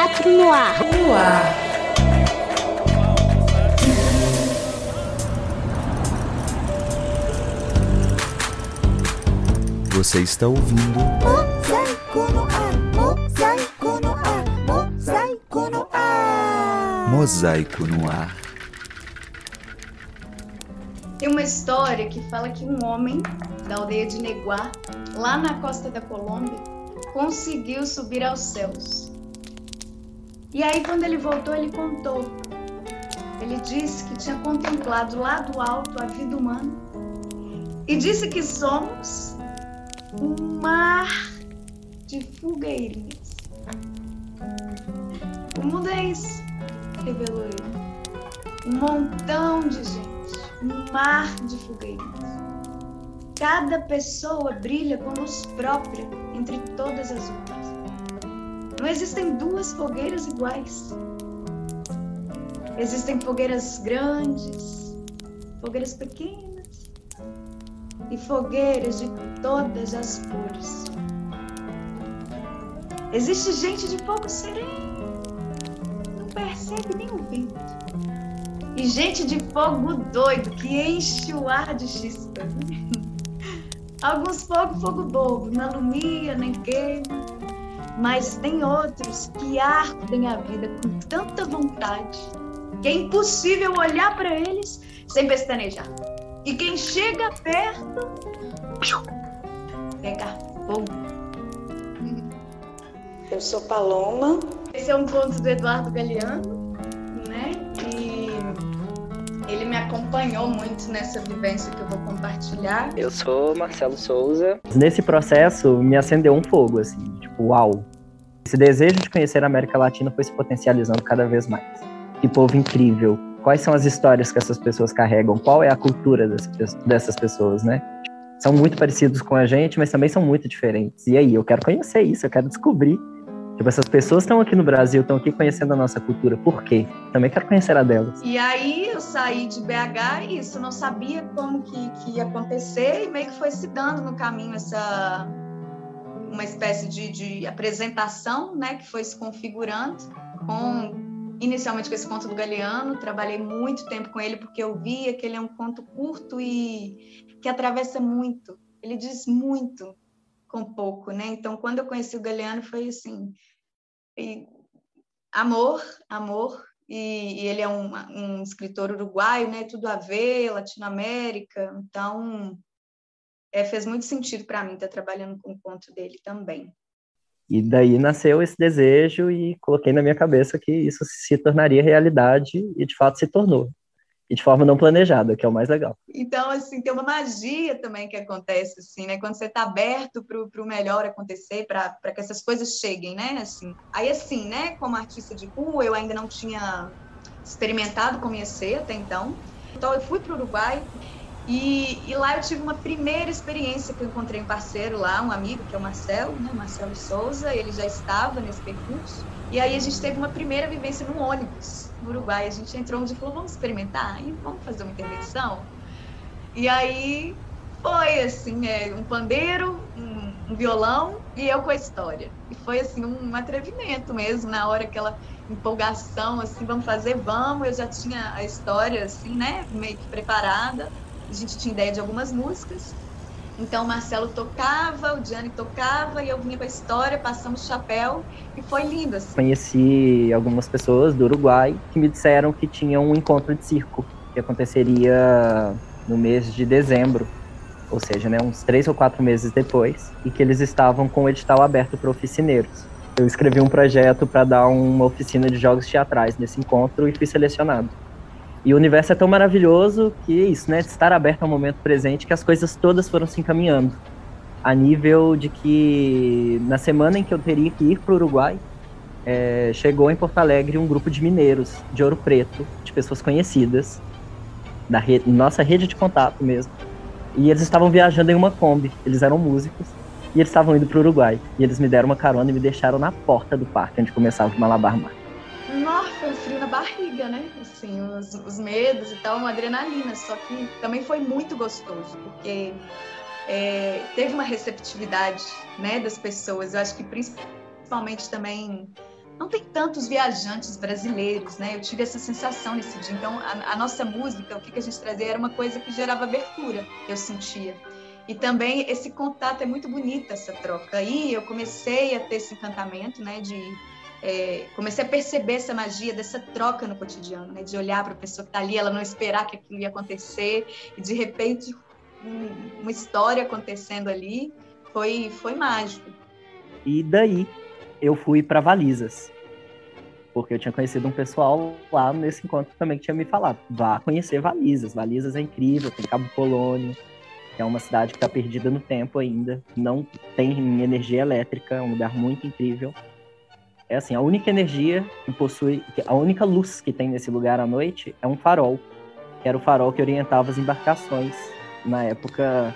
Teatro no ar. No ar. Você está ouvindo Mosaico no ar, mosaico no ar, mosaico no ar. Mosaico no Ar. Tem uma história que fala que um homem da aldeia de Neguá, lá na costa da Colômbia, conseguiu subir aos céus. E aí, quando ele voltou, ele contou. Ele disse que tinha contemplado lá do alto a vida humana e disse que somos um mar de fogueirinhas. O mundo é isso, revelou ele. Um montão de gente, um mar de fogueirinhas. Cada pessoa brilha com luz própria entre todas as outras. Não existem duas fogueiras iguais. Existem fogueiras grandes, fogueiras pequenas e fogueiras de todas as cores. Existe gente de fogo sereno, não percebe nem o vento. E gente de fogo doido que enche o ar de chispa. Alguns fogo, fogo bobo, não alumia nem queima. Mas tem outros que ardem a vida com tanta vontade que é impossível olhar para eles sem pestanejar. E quem chega perto pega fogo. Eu sou Paloma. Esse é um conto do Eduardo Galeano, né? E ele me acompanhou muito nessa vivência que eu vou compartilhar. Eu sou Marcelo Souza. Nesse processo, me acendeu um fogo, assim, tipo, uau. Esse desejo de conhecer a América Latina foi se potencializando cada vez mais. Que povo incrível. Quais são as histórias que essas pessoas carregam? Qual é a cultura dessas pessoas, né? São muito parecidos com a gente, mas também são muito diferentes. E aí, eu quero conhecer isso, eu quero descobrir. Tipo, essas pessoas estão aqui no Brasil, estão aqui conhecendo a nossa cultura. Por quê? Também quero conhecer a delas. E aí eu saí de BH e isso, não sabia como que, que ia acontecer e meio que foi se dando no caminho essa uma espécie de, de apresentação, né, que foi se configurando com inicialmente com esse conto do Galeano, trabalhei muito tempo com ele porque eu via que ele é um conto curto e que atravessa muito. Ele diz muito com pouco, né? Então, quando eu conheci o Galeano, foi assim, amor, amor. E, e ele é um, um, escritor uruguaio, né? Tudo a ver, Latinoamérica. Então, é, fez muito sentido para mim estar trabalhando com o conto dele também. E daí nasceu esse desejo e coloquei na minha cabeça que isso se tornaria realidade e de fato se tornou. E de forma não planejada, que é o mais legal. Então, assim, tem uma magia também que acontece, assim, né? Quando você está aberto para o melhor acontecer, para que essas coisas cheguem, né? Assim, aí, assim, né? Como artista de rua, eu ainda não tinha experimentado conhecer até então. Então, eu fui para o Uruguai e, e, lá eu tive uma primeira experiência que eu encontrei um parceiro lá, um amigo, que é o Marcelo, né? Marcelo Souza, ele já estava nesse percurso. E aí a gente teve uma primeira vivência num ônibus no Uruguai. A gente entrou onde falou, vamos experimentar e vamos fazer uma intervenção. E aí foi assim, é, um pandeiro, um, um, violão e eu com a história. E foi assim um atrevimento mesmo, na hora aquela empolgação, assim, vamos fazer, vamos. Eu já tinha a história assim, né, meio que preparada a gente tinha ideia de algumas músicas. Então o Marcelo tocava, o Gianni tocava e eu vinha com a história, passamos chapéu e foi lindo. Assim. Conheci algumas pessoas do Uruguai que me disseram que tinha um encontro de circo que aconteceria no mês de dezembro, ou seja, né, uns três ou quatro meses depois, e que eles estavam com o edital aberto para oficineiros. Eu escrevi um projeto para dar uma oficina de jogos teatrais nesse encontro e fui selecionado. E o universo é tão maravilhoso que é isso, né? De estar aberto ao momento presente, que as coisas todas foram se encaminhando. A nível de que na semana em que eu teria que ir para o Uruguai, é, chegou em Porto Alegre um grupo de mineiros de Ouro Preto, de pessoas conhecidas, da nossa rede de contato mesmo. E eles estavam viajando em uma Kombi, eles eram músicos, e eles estavam indo para o Uruguai. E eles me deram uma carona e me deixaram na porta do parque, onde começava o Malabar Mar. Nossa, foi um frio na barriga, né? Assim, os, os medos e tal, uma adrenalina. Só que também foi muito gostoso, porque é, teve uma receptividade, né, das pessoas. Eu acho que principalmente também não tem tantos viajantes brasileiros, né? Eu tive essa sensação nesse dia. Então, a, a nossa música, o que, que a gente trazia, era uma coisa que gerava abertura, eu sentia. E também esse contato é muito bonita essa troca. Aí eu comecei a ter esse encantamento, né? De é, comecei a perceber essa magia dessa troca no cotidiano, né? De olhar para a pessoa que está ali, ela não esperar que aquilo ia acontecer e de repente um, uma história acontecendo ali foi foi mágico. E daí eu fui para Valizas. Porque eu tinha conhecido um pessoal lá nesse encontro também que tinha me falado: vá conhecer Valizas. Valizas é incrível, tem Cabo Polônio, que é uma cidade que está perdida no tempo ainda, não tem energia elétrica, é um lugar muito incrível. É assim, a única energia que possui, a única luz que tem nesse lugar à noite é um farol, que era o farol que orientava as embarcações na época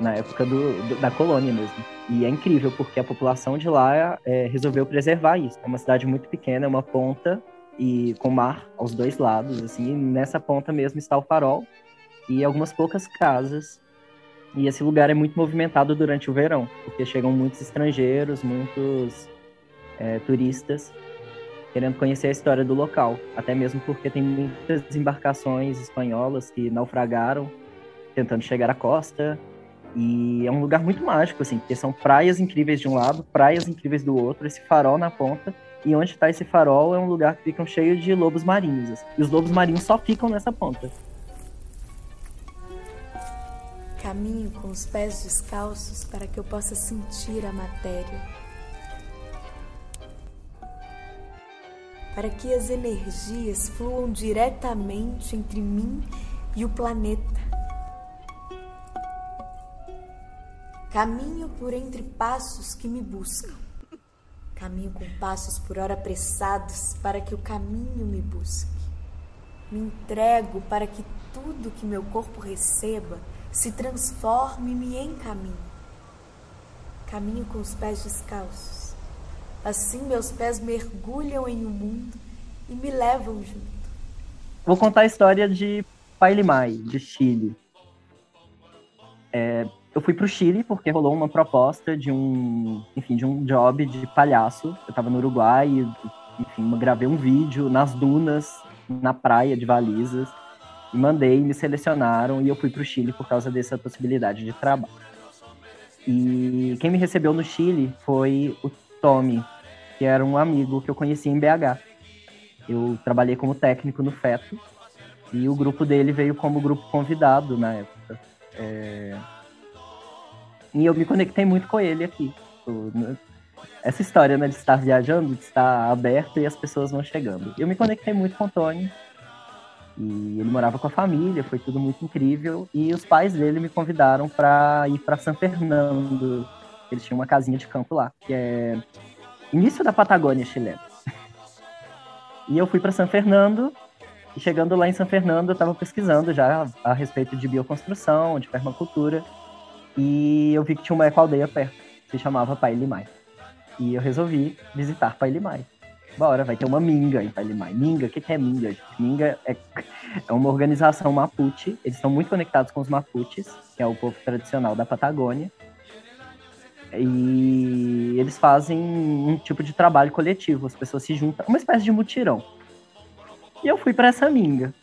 na época do, do, da colônia mesmo. E é incrível, porque a população de lá é, resolveu preservar isso. É uma cidade muito pequena, é uma ponta, e com mar aos dois lados, assim, nessa ponta mesmo está o farol, e algumas poucas casas. E esse lugar é muito movimentado durante o verão, porque chegam muitos estrangeiros, muitos é, turistas, querendo conhecer a história do local. Até mesmo porque tem muitas embarcações espanholas que naufragaram tentando chegar à costa e é um lugar muito mágico, assim, porque são praias incríveis de um lado, praias incríveis do outro, esse farol na ponta. E onde está esse farol é um lugar que fica cheio de lobos marinhos. Assim, e os lobos marinhos só ficam nessa ponta. Caminho com os pés descalços para que eu possa sentir a matéria. Para que as energias fluam diretamente entre mim e o planeta Caminho por entre passos que me buscam. Caminho com passos por hora apressados para que o caminho me busque. Me entrego para que tudo que meu corpo receba se transforme e me encaminhe. Caminho com os pés descalços. Assim meus pés mergulham em um mundo e me levam junto. Vou contar a história de Pailimai, de Chile. É, eu fui pro Chile porque rolou uma proposta de um, enfim, de um job de palhaço. Eu tava no Uruguai e, enfim, gravei um vídeo nas dunas, na praia de Valizas, e mandei, me selecionaram e eu fui pro Chile por causa dessa possibilidade de trabalho. E quem me recebeu no Chile foi o Tommy, que era um amigo que eu conheci em BH. Eu trabalhei como técnico no Feto e o grupo dele veio como grupo convidado na época. É, e eu me conectei muito com ele aqui. Né? Essa história, né, de estar viajando, de estar aberto e as pessoas vão chegando. Eu me conectei muito com o Tony. E ele morava com a família, foi tudo muito incrível. E os pais dele me convidaram para ir para São Fernando. Eles tinham uma casinha de campo lá, que é início da Patagônia chilena. E eu fui para São Fernando e chegando lá em São Fernando, eu estava pesquisando já a respeito de bioconstrução, de permacultura. E eu vi que tinha uma ecoaldeia perto, se chamava Pai Limai. E eu resolvi visitar Pai Limai. Bora, vai ter uma Minga em Pai Limai. Minga, o que, que é Minga? Gente? Minga é, é uma organização Mapuche. Eles estão muito conectados com os Mapuches, que é o povo tradicional da Patagônia. E eles fazem um tipo de trabalho coletivo. As pessoas se juntam, uma espécie de mutirão. E eu fui para essa Minga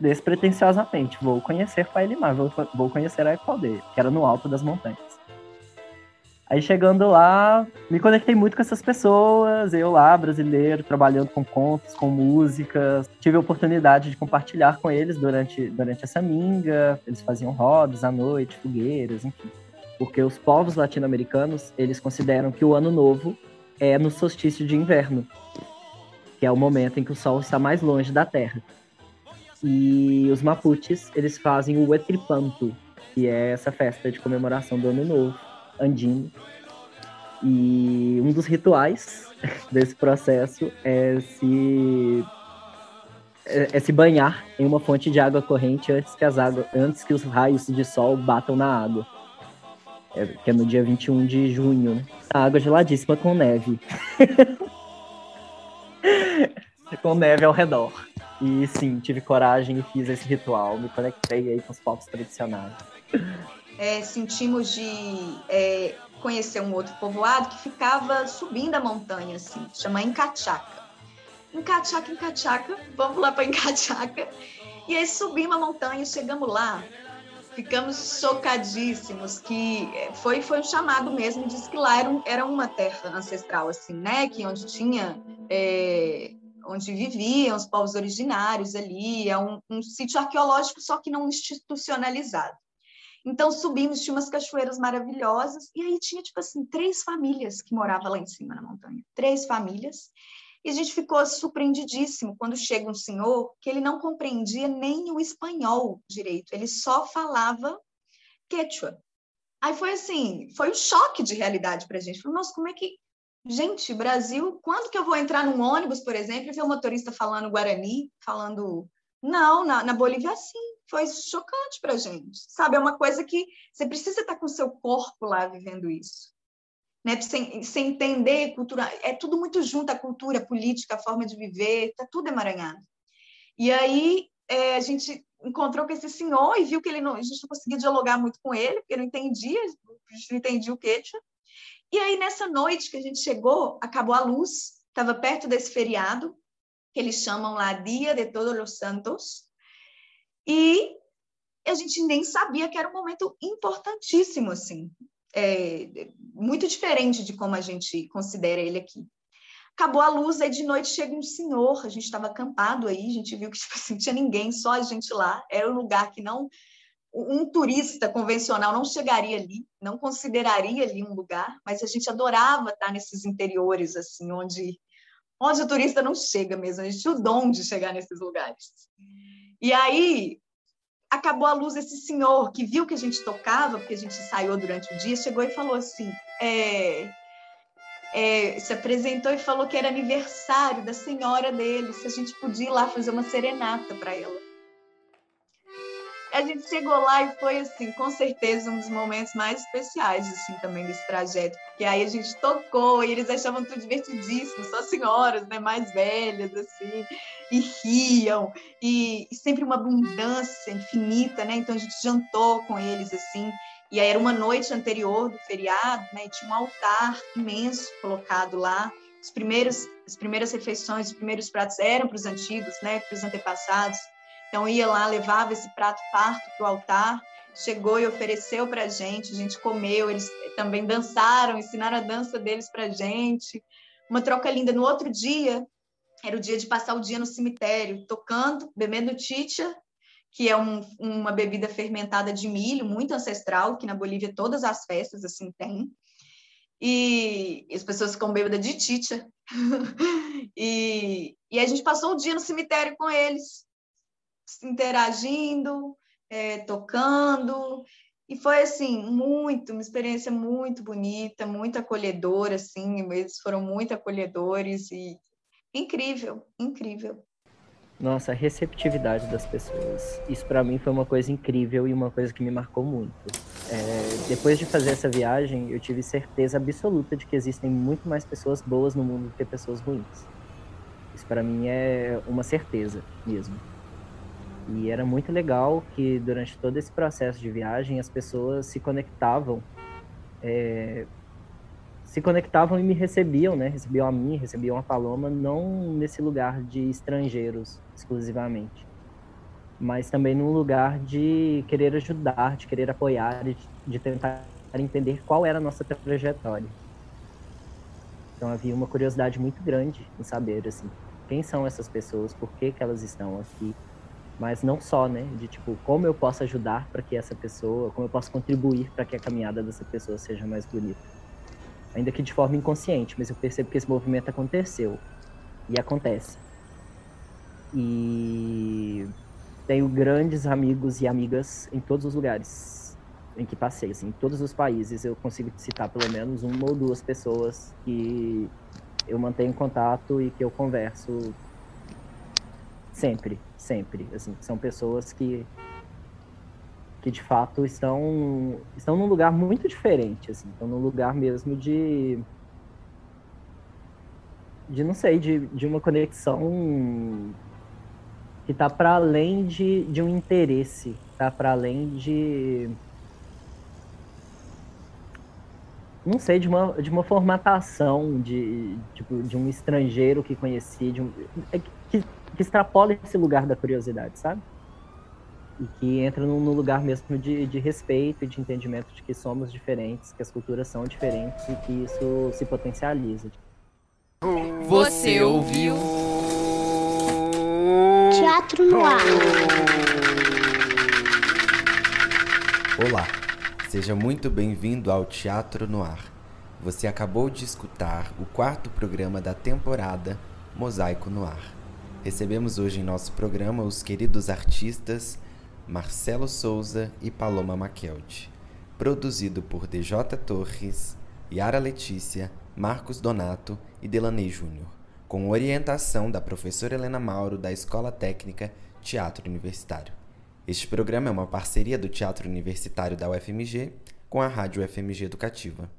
despretensiosamente, vou conhecer Pailimar, vou, vou conhecer a Equaldeia, que era no alto das montanhas. Aí chegando lá, me conectei muito com essas pessoas, eu lá, brasileiro, trabalhando com contos, com músicas. Tive a oportunidade de compartilhar com eles durante, durante essa minga. Eles faziam rodas à noite, fogueiras, enfim. Porque os povos latino-americanos, eles consideram que o ano novo é no solstício de inverno, que é o momento em que o sol está mais longe da Terra. E os Mapuches, eles fazem o Etripanto, que é essa festa de comemoração do Ano Novo andino. E um dos rituais desse processo é se é, é, se banhar em uma fonte de água corrente antes que as águas, antes que os raios de sol batam na água. É, que é no dia 21 de junho. Né? A água geladíssima com neve. com neve ao redor. E sim, tive coragem e fiz esse ritual, me conectei aí com os povos tradicionais. É, sentimos de é, conhecer um outro povoado que ficava subindo a montanha, assim, chama Encachaca. Encachaca, Encachaca, vamos lá para Encachaca. E aí subimos a montanha, chegamos lá, ficamos chocadíssimos que eh, foi foi um chamado mesmo diz que lá era, um, era uma terra ancestral assim né que onde tinha é, onde viviam os povos originários ali é um, um sítio arqueológico só que não institucionalizado. Então subimos tinha umas cachoeiras maravilhosas e aí tinha tipo assim três famílias que moravam lá em cima na montanha. Três famílias e a gente ficou surpreendidíssimo quando chega um senhor que ele não compreendia nem o espanhol direito, ele só falava quechua. Aí foi assim, foi um choque de realidade para a gente. Falei, nossa, como é que. Gente, Brasil, quando que eu vou entrar num ônibus, por exemplo, e ver um motorista falando guarani, falando. Não, na, na Bolívia, assim, foi chocante para a gente. Sabe, é uma coisa que você precisa estar com o seu corpo lá vivendo isso né? Sem, sem entender cultura, é tudo muito junto a cultura, a política, a forma de viver, tá tudo emaranhado. E aí é, a gente encontrou com esse senhor e viu que ele não, a gente não conseguia dialogar muito com ele, porque não entendia, não entendia o quechua. E aí nessa noite que a gente chegou, acabou a luz, estava perto desse feriado que eles chamam lá Dia de Todos os Santos, e a gente nem sabia que era um momento importantíssimo assim é, muito diferente de como a gente considera ele aqui. Acabou a luz, aí de noite chega um senhor, a gente estava acampado aí, a gente viu que tipo assim, não tinha ninguém, só a gente lá, era um lugar que não um turista convencional não chegaria ali, não consideraria ali um lugar, mas a gente adorava estar nesses interiores assim, onde onde o turista não chega mesmo, a gente tinha o dom de chegar nesses lugares. E aí acabou a luz, esse senhor que viu que a gente tocava, porque a gente ensaiou durante o dia, chegou e falou assim: é, é, se apresentou e falou que era aniversário da senhora dele, se a gente podia ir lá fazer uma serenata para ela a gente chegou lá e foi assim, com certeza um dos momentos mais especiais assim também desse trajeto, porque aí a gente tocou e eles achavam tudo divertidíssimo, só senhoras, né, mais velhas assim, e riam e, e sempre uma abundância infinita, né? Então a gente jantou com eles assim. E aí era uma noite anterior do feriado, né? E tinha um altar imenso colocado lá. Os primeiros, as primeiras refeições, os primeiros pratos eram para os antigos, né? Para os antepassados. Então ia lá, levava esse prato farto para o altar, chegou e ofereceu para a gente, a gente comeu, eles também dançaram, ensinaram a dança deles para a gente. Uma troca linda. No outro dia, era o dia de passar o dia no cemitério, tocando, bebendo chicha, que é um, uma bebida fermentada de milho, muito ancestral, que na Bolívia todas as festas assim tem. E, as pessoas ficam bêbadas de chicha. e, e a gente passou o dia no cemitério com eles, interagindo, é, tocando. E foi, assim, muito, uma experiência muito bonita, muito acolhedora, assim, eles foram muito acolhedores e incrível, incrível. Nossa, a receptividade das pessoas. Isso para mim foi uma coisa incrível e uma coisa que me marcou muito. É, depois de fazer essa viagem, eu tive certeza absoluta de que existem muito mais pessoas boas no mundo do que pessoas ruins. Isso para mim é uma certeza mesmo. E era muito legal que durante todo esse processo de viagem as pessoas se conectavam, é, se conectavam e me recebiam, né? Recebiam a mim, recebiam a Paloma, não nesse lugar de estrangeiros exclusivamente, mas também num lugar de querer ajudar, de querer apoiar, de, de tentar entender qual era a nossa trajetória. Então havia uma curiosidade muito grande em saber assim, quem são essas pessoas, por que, que elas estão aqui, mas não só, né? De tipo, como eu posso ajudar para que essa pessoa, como eu posso contribuir para que a caminhada dessa pessoa seja mais bonita. Ainda que de forma inconsciente, mas eu percebo que esse movimento aconteceu e acontece. E tenho grandes amigos e amigas em todos os lugares em que passei, assim, em todos os países eu consigo citar pelo menos uma ou duas pessoas que eu mantenho contato e que eu converso sempre sempre. Assim, são pessoas que que de fato estão estão num lugar muito diferente, assim, estão num lugar mesmo de de não sei, de, de uma conexão que está para além de, de um interesse, está para além de não sei, de uma, de uma formatação de, tipo, de um estrangeiro que conheci, de um, é que, que extrapola esse lugar da curiosidade, sabe? E que entra no, lugar mesmo de, de respeito e de entendimento de que somos diferentes, que as culturas são diferentes e que isso se potencializa. Você ouviu? Teatro no ar. Olá, seja muito bem-vindo ao Teatro no Ar. Você acabou de escutar o quarto programa da temporada Mosaico no Ar. Recebemos hoje em nosso programa os queridos artistas Marcelo Souza e Paloma Maquelde. Produzido por DJ Torres, Yara Letícia, Marcos Donato e Delaney Júnior, com orientação da professora Helena Mauro da Escola Técnica Teatro Universitário. Este programa é uma parceria do Teatro Universitário da UFMG com a Rádio UFMG Educativa.